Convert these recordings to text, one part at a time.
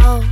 哦。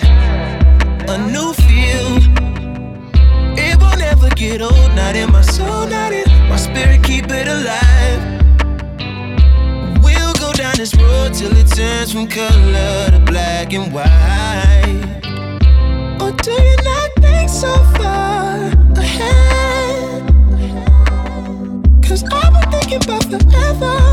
get old, not in my soul, not in my spirit, keep it alive. We'll go down this road till it turns from color to black and white. Or do you not think so far ahead? Cause I've been thinking about forever.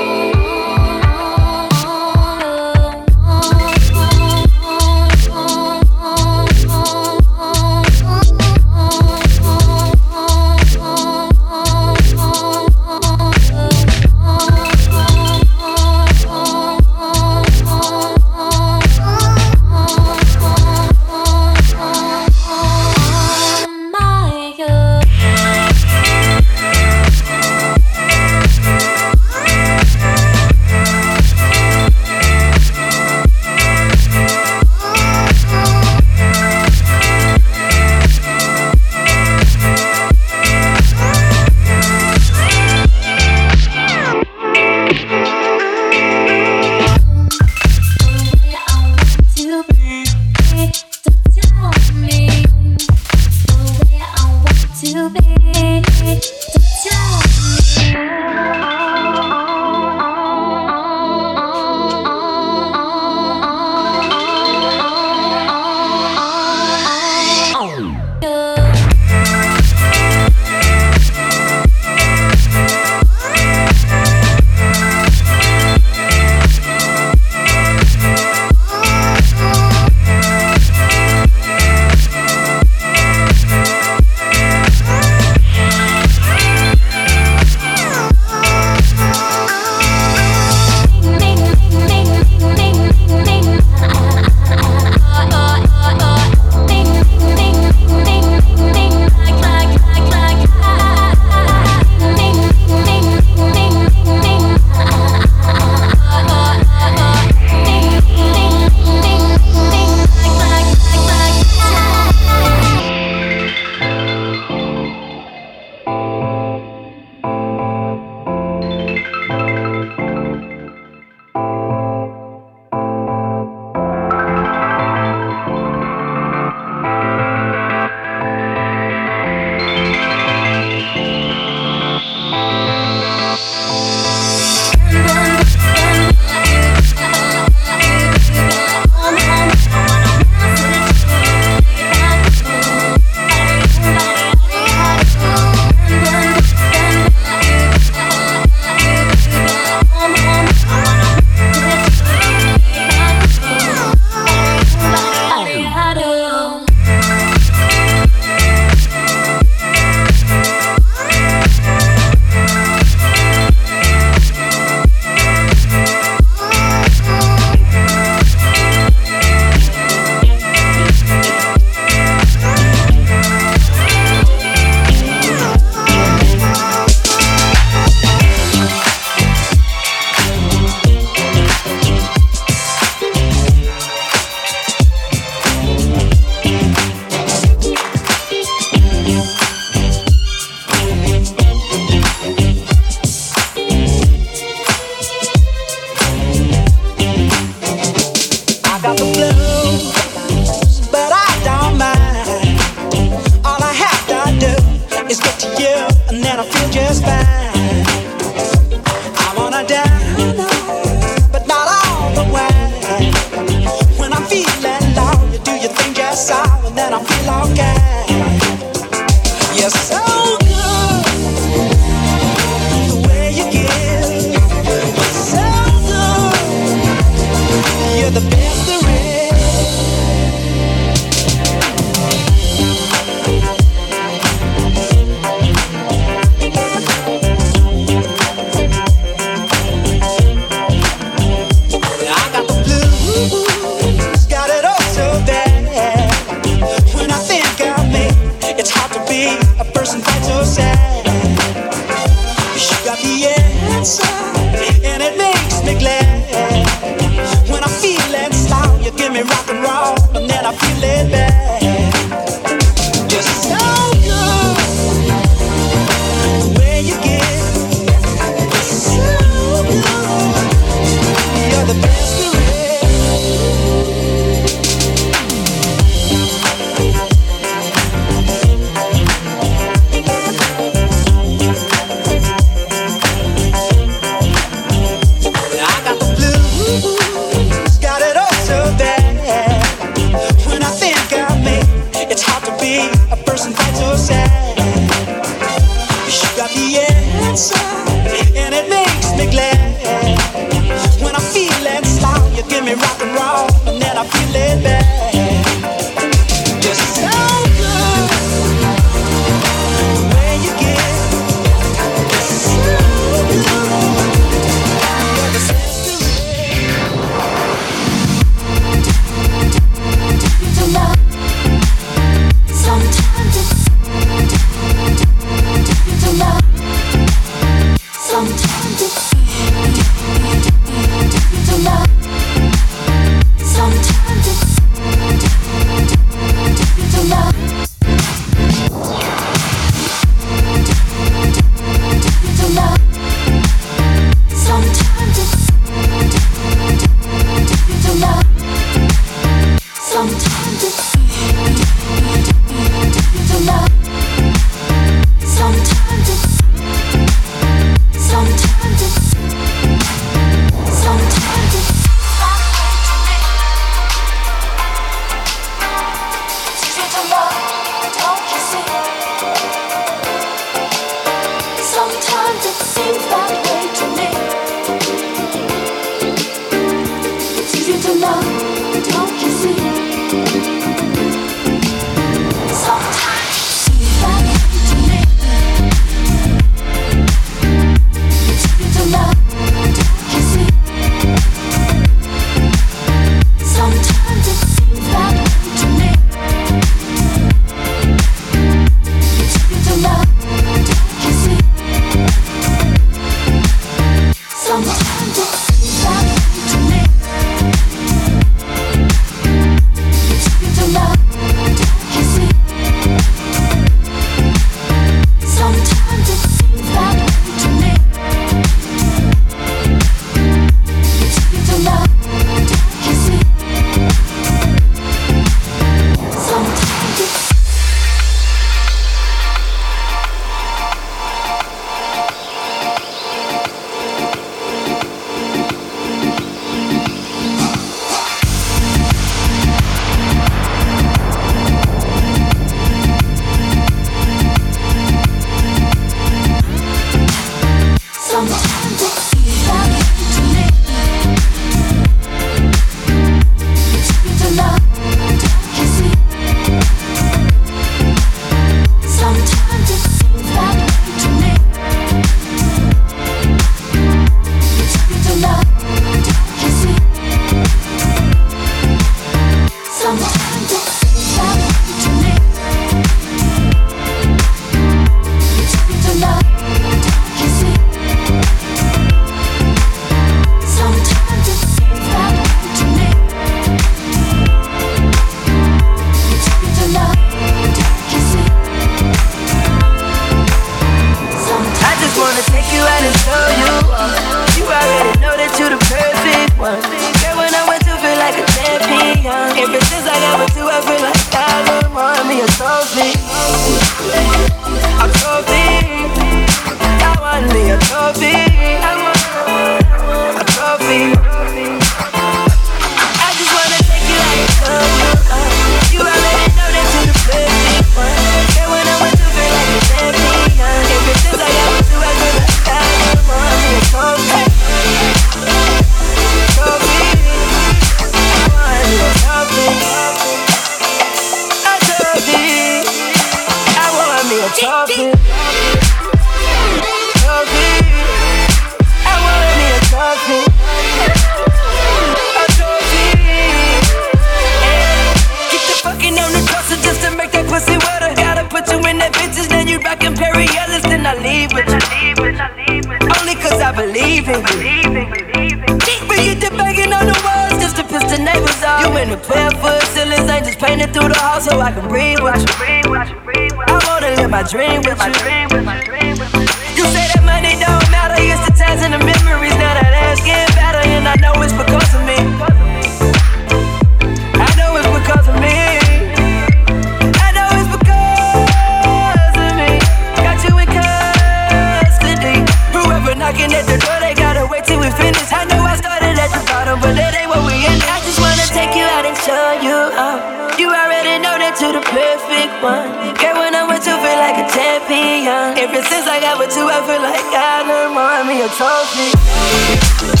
Perfect one. Girl, when I'm with you, feel like a champion. Ever since I got with you, I feel like I done won me a. Trophy.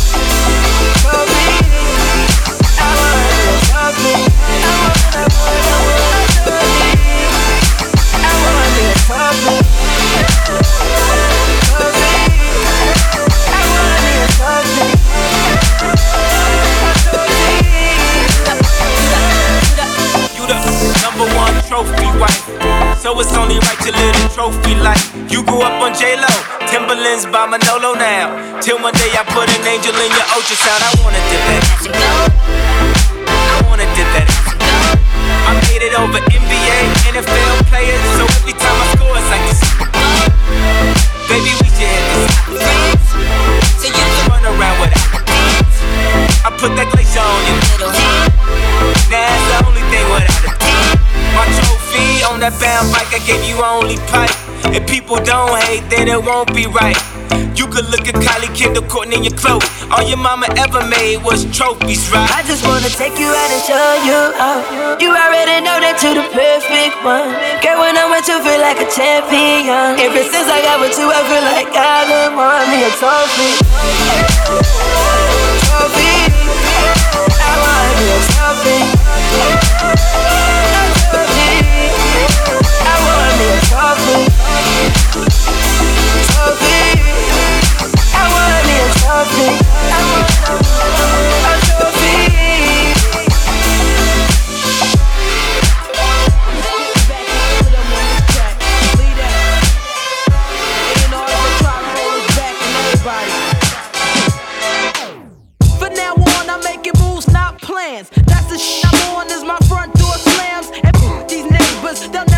Timberlands by Manolo now. Till one day I put an angel in your ultrasound. I wanna dip that. I wanna dip that. I made it over NBA, NFL players. So every time I score, it's like this. Baby, we should hit this. So you can run around with it. I put that glacier on you. That's the only thing without it. My trophy on that bound bike, I gave you only pipe. If people don't hate, then it won't be right. You could look at Kylie Kendall Kourtney in your clothes. All your mama ever made was trophies, right? I just wanna take you out and show you out. You already know that you're the perfect one. Girl, when I'm with you, feel like a champion. Ever since I got with you, I feel like I done won me a trophy. Trophy. That's the shit I'm on as my front door slams. And these neighbors, they'll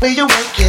way you work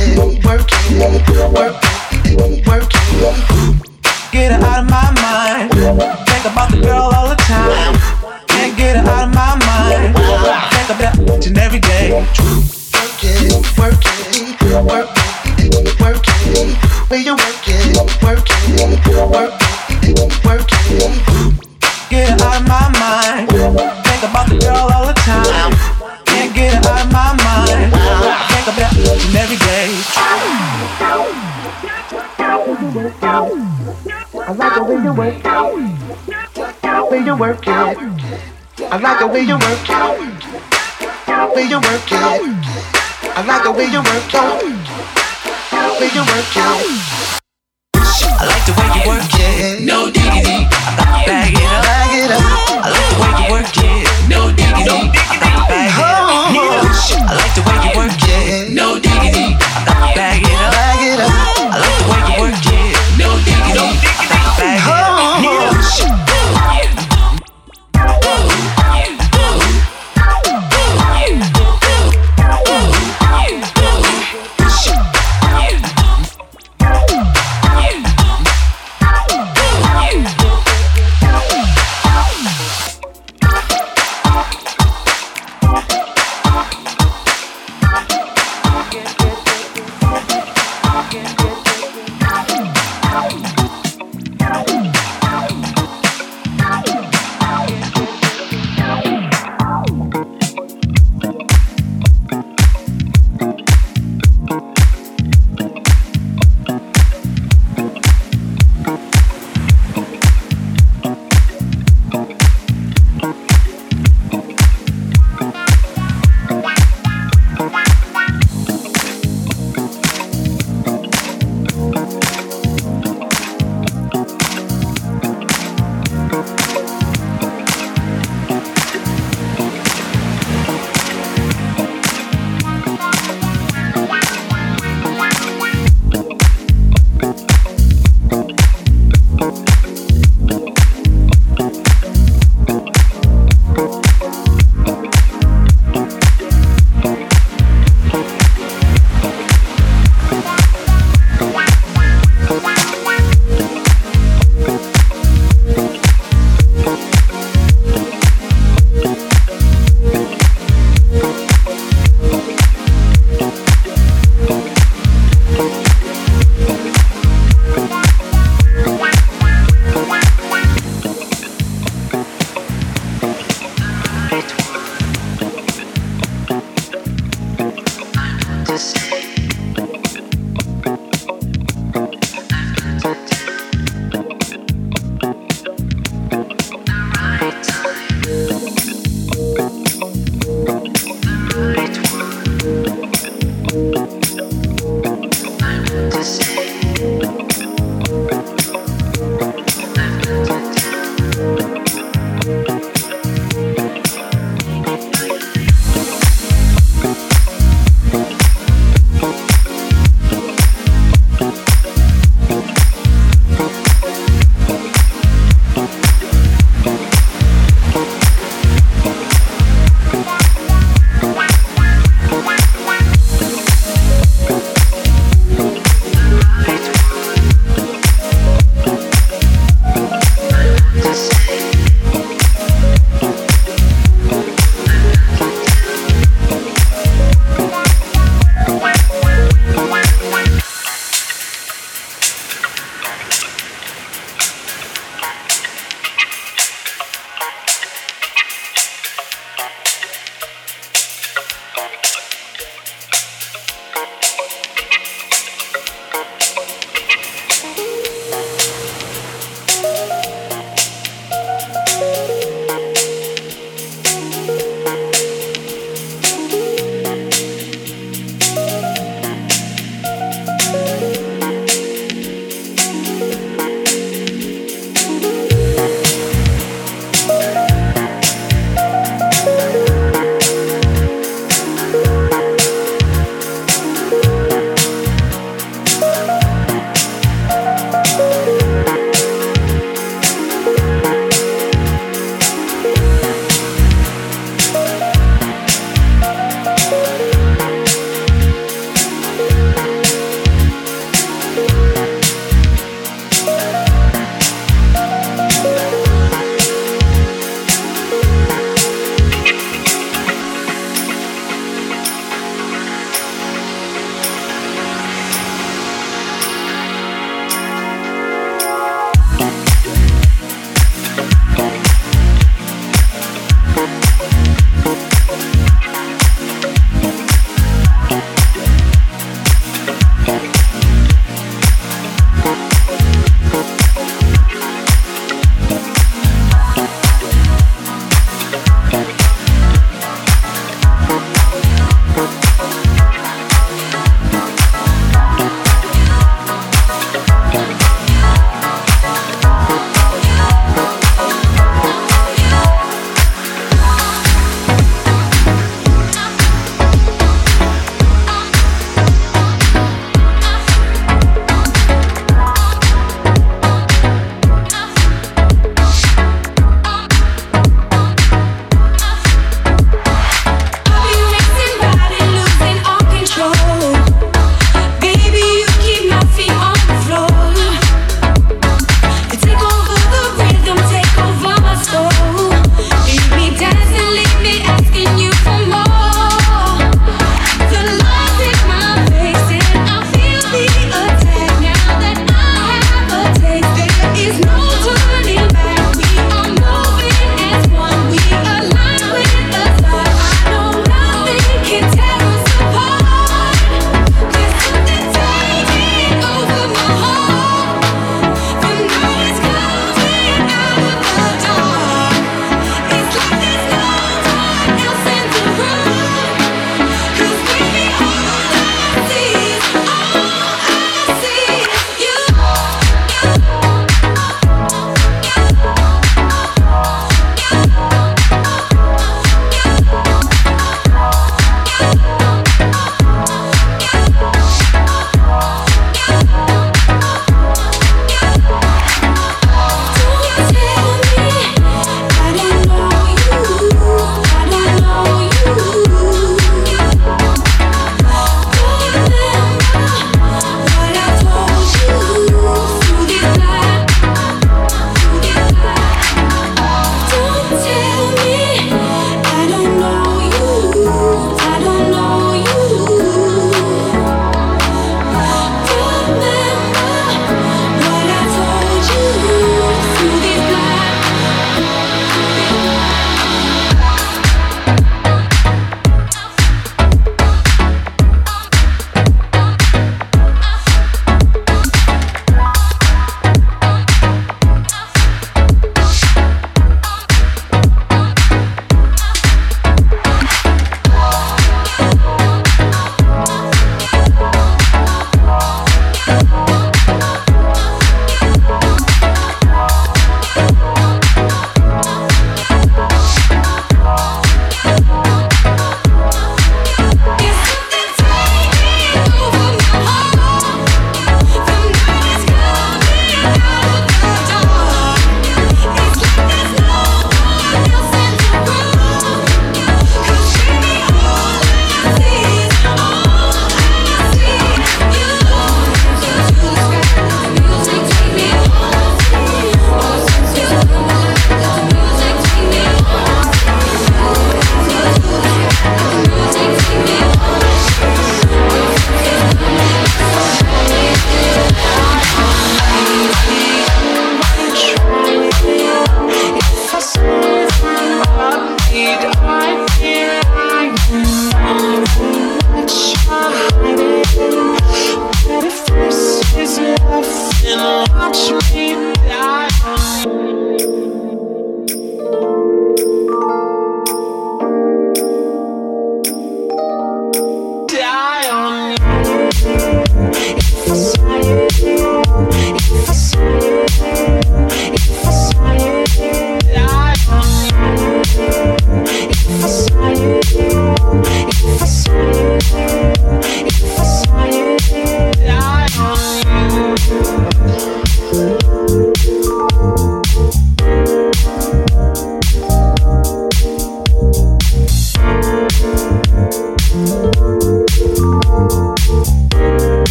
the way you work it. Way you work it. I like the way you work it. Way you work it. I like the way you work it. No diggity. bag it up.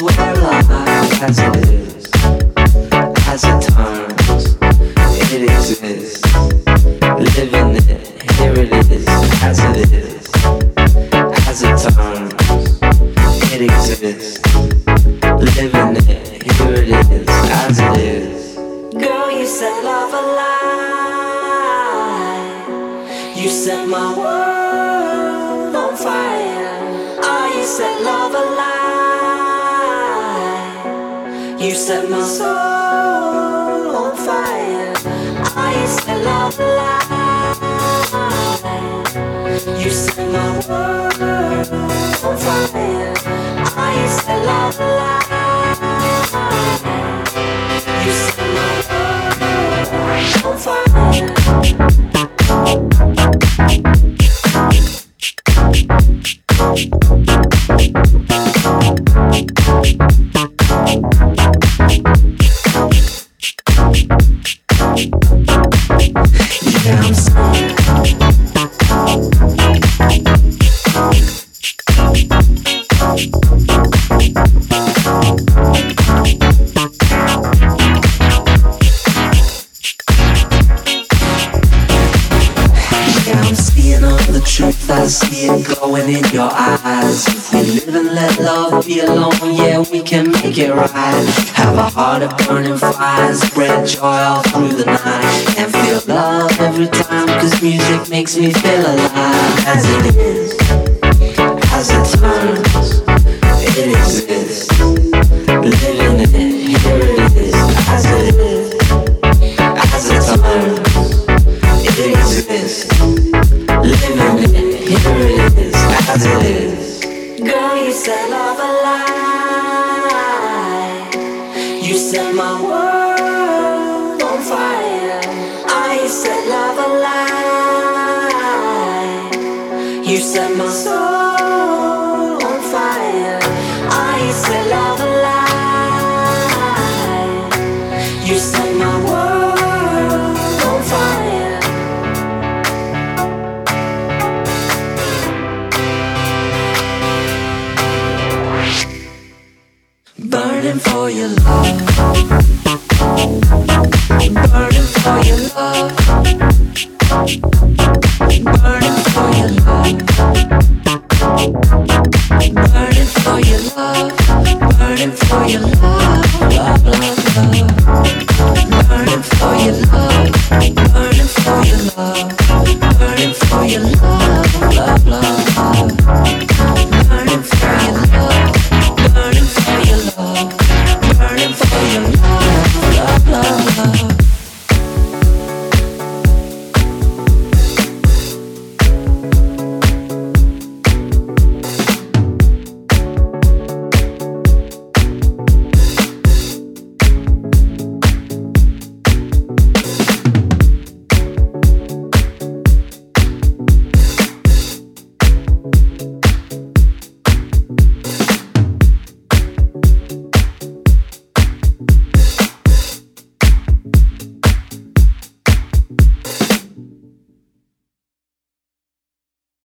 Your love, love, love,